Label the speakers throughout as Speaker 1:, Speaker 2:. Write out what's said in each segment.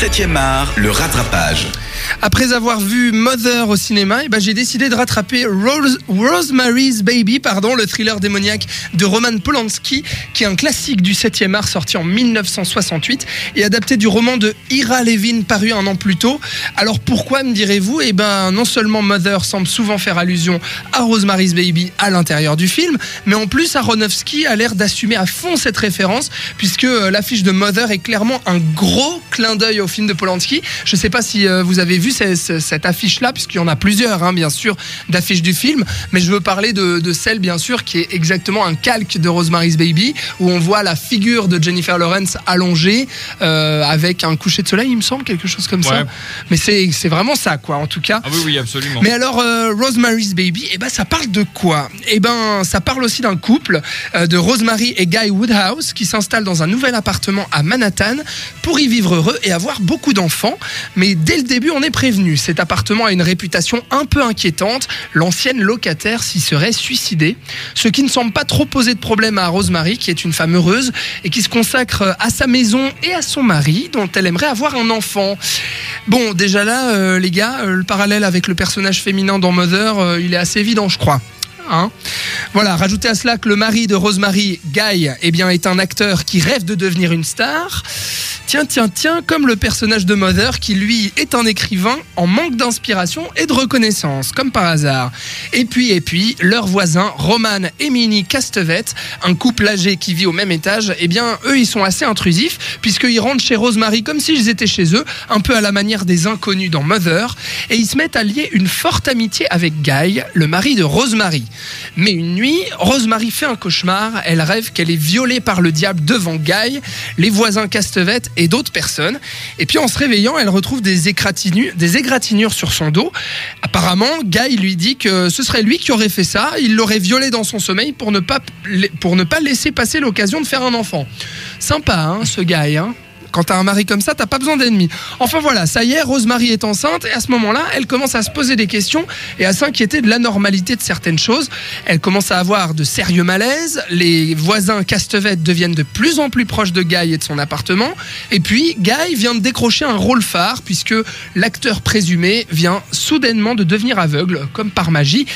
Speaker 1: 7e art, le rattrapage.
Speaker 2: Après avoir vu Mother au cinéma, eh ben, j'ai décidé de rattraper Rose- Rosemary's Baby, pardon, le thriller démoniaque de Roman Polanski, qui est un classique du 7e art sorti en 1968 et adapté du roman de Ira Levin paru un an plus tôt. Alors pourquoi me direz-vous? Eh ben non seulement Mother semble souvent faire allusion à Rosemary's Baby à l'intérieur du film, mais en plus Aronofsky a l'air d'assumer à fond cette référence puisque euh, l'affiche de Mother est clairement un gros clin d'œil au film de Polanski. Je sais pas si euh, vous avez vu ce- ce- cette affiche-là, puisqu'il y en a plusieurs, hein, bien sûr, d'affiches du film, mais je veux parler de, de celle, bien sûr, qui est exactement un calque de Rosemary's Baby, où on voit la figure de Jennifer Lawrence allongée euh, avec un coucher de soleil, il me semble, quelque chose comme ça. Mais c'est vraiment ça, quoi, en tout cas.
Speaker 3: Ah oui, oui, absolument.
Speaker 2: Mais alors, euh, Rosemary's Baby, eh ben, ça parle de quoi? Eh ben, ça parle aussi d'un couple de Rosemary et Guy Woodhouse qui s'installent dans un nouvel appartement à Manhattan pour y vivre heureux et avoir beaucoup d'enfants. Mais dès le début, on est prévenu. Cet appartement a une réputation un peu inquiétante. L'ancienne locataire s'y serait suicidée. Ce qui ne semble pas trop poser de problème à Rosemary, qui est une femme heureuse et qui se consacre à sa maison et à son mari, dont elle aimerait avoir un enfant. Bon, déjà là, euh, les gars, euh, le parallèle avec le personnage féminin dans Mother, euh, il est assez évident, je crois. Hein voilà, rajoutez à cela que le mari de Rosemary, Guy, eh bien, est un acteur qui rêve de devenir une star. Tiens, tiens, tiens, comme le personnage de Mother, qui lui est un écrivain en manque d'inspiration et de reconnaissance, comme par hasard. Et puis, et puis, leurs voisins, Roman et Minnie Castevet, un couple âgé qui vit au même étage, eh bien, eux, ils sont assez intrusifs, puisqu'ils rentrent chez Rosemary comme s'ils étaient chez eux, un peu à la manière des inconnus dans Mother, et ils se mettent à lier une forte amitié avec Guy, le mari de Rosemary. Mais une nuit, Rosemary fait un cauchemar, elle rêve qu'elle est violée par le diable devant Guy, les voisins Castevet et d'autres personnes. Et puis en se réveillant, elle retrouve des égratignures, sur son dos. Apparemment, Guy lui dit que ce serait lui qui aurait fait ça, il l'aurait violée dans son sommeil pour ne pas, pour ne pas laisser passer l'occasion de faire un enfant. Sympa, hein, ce Guy, hein quand t'as un mari comme ça, t'as pas besoin d'ennemis. Enfin voilà, ça y est, Rosemary est enceinte et à ce moment-là, elle commence à se poser des questions et à s'inquiéter de l'anormalité de certaines choses. Elle commence à avoir de sérieux malaises. Les voisins Castevet deviennent de plus en plus proches de Guy et de son appartement. Et puis, Guy vient de décrocher un rôle phare puisque l'acteur présumé vient soudainement de devenir aveugle, comme par magie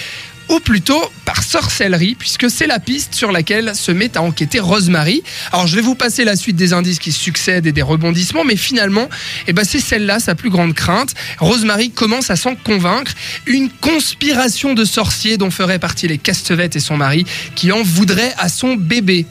Speaker 2: ou plutôt par sorcellerie, puisque c'est la piste sur laquelle se met à enquêter Rosemary. Alors je vais vous passer la suite des indices qui succèdent et des rebondissements, mais finalement, eh ben, c'est celle-là sa plus grande crainte. Rosemary commence à s'en convaincre. Une conspiration de sorciers dont feraient partie les Castevet et son mari, qui en voudraient à son bébé.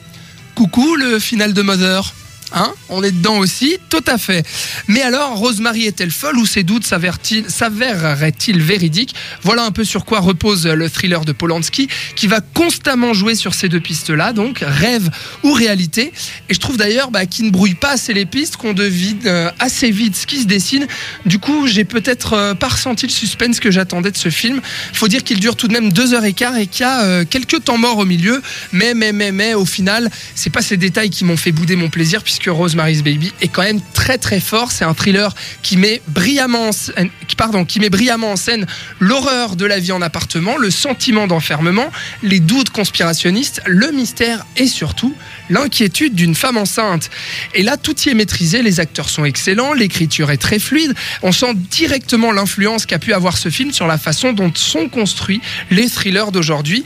Speaker 2: Coucou le final de Mother Hein On est dedans aussi, tout à fait. Mais alors, Rosemary est-elle folle ou ses doutes s'avéreraient-ils véridiques Voilà un peu sur quoi repose le thriller de Polanski, qui va constamment jouer sur ces deux pistes-là, donc rêve ou réalité. Et je trouve d'ailleurs bah, qu'il ne brouille pas assez les pistes, qu'on devine euh, assez vite ce qui se dessine. Du coup, j'ai peut-être euh, pas ressenti le suspense que j'attendais de ce film. Faut dire qu'il dure tout de même deux heures et quart et qu'il y a euh, quelques temps morts au milieu. Mais, mais, mais, mais, au final, c'est pas ces détails qui m'ont fait bouder mon plaisir, puisque Rosemary's Baby est quand même très très fort. C'est un thriller qui met brillamment en scène, qui, pardon, qui met brillamment en scène l'horreur de la vie en appartement, le sentiment d'enfermement, les doutes conspirationnistes, le mystère et surtout l'inquiétude d'une femme enceinte. Et là, tout y est maîtrisé, les acteurs sont excellents, l'écriture est très fluide, on sent directement l'influence qu'a pu avoir ce film sur la façon dont sont construits les thrillers d'aujourd'hui.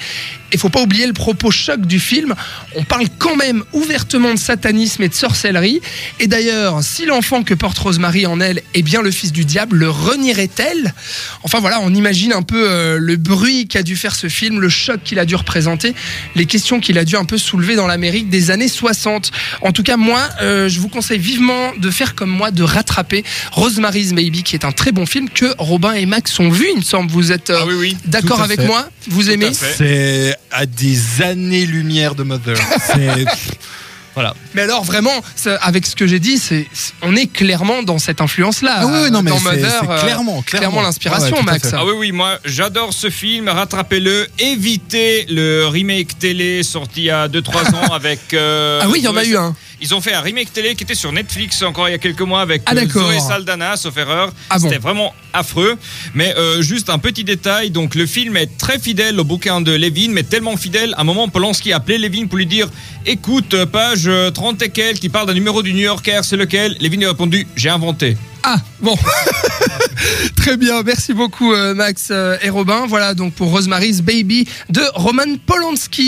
Speaker 2: Et faut pas oublier le propos choc du film. On parle quand même ouvertement de satanisme et de sorcellerie. Et d'ailleurs, si l'enfant que porte Rosemary en elle est bien le fils du diable, le renierait-elle? Enfin voilà, on imagine un peu euh, le bruit qu'a dû faire ce film, le choc qu'il a dû représenter, les questions qu'il a dû un peu soulever dans l'Amérique des années 60. En tout cas, moi, euh, je vous conseille vivement de faire comme moi, de rattraper Rosemary's Baby, qui est un très bon film que Robin et Max ont vu, il me semble. Vous êtes euh,
Speaker 3: Ah oui, oui.
Speaker 2: d'accord avec
Speaker 4: fait.
Speaker 2: moi? Vous aimez?
Speaker 4: C'est à des années-lumière de Mother. Voilà.
Speaker 2: Mais alors vraiment, ça- avec ce que j'ai dit, c'est, on est clairement dans cette influence-là.
Speaker 4: Ah oui, non, mais c'est-
Speaker 2: euh,
Speaker 4: clairement, clairement.
Speaker 2: l'inspiration,
Speaker 4: Ah ouais,
Speaker 2: Max.
Speaker 3: Ah oui, oui, moi j'adore ce film, rattrapez-le, évitez le remake télé sorti il y a 2-3 ans avec. euh,
Speaker 2: Ah oui, il y en a eu un.
Speaker 3: Ils ont fait un remake télé qui était sur Netflix encore il y a quelques mois avec
Speaker 2: Ah,
Speaker 3: euh. Zoé Saldana, sauf erreur.
Speaker 2: Ah bon.
Speaker 3: C'était vraiment affreux. Mais euh, juste un petit détail, donc le film est très fidèle au bouquin de Levin, mais tellement fidèle, à un moment Polanski a appelé Levin pour lui dire Écoute, page euh, 30 et quelques, qui parle d'un numéro du New Yorker, c'est lequel? Levin lui a répondu J'ai inventé.
Speaker 2: Ah, bon. Très bien, merci beaucoup euh, Max euh, et Robin. Voilà donc pour Rosemary's Baby de Roman Polanski.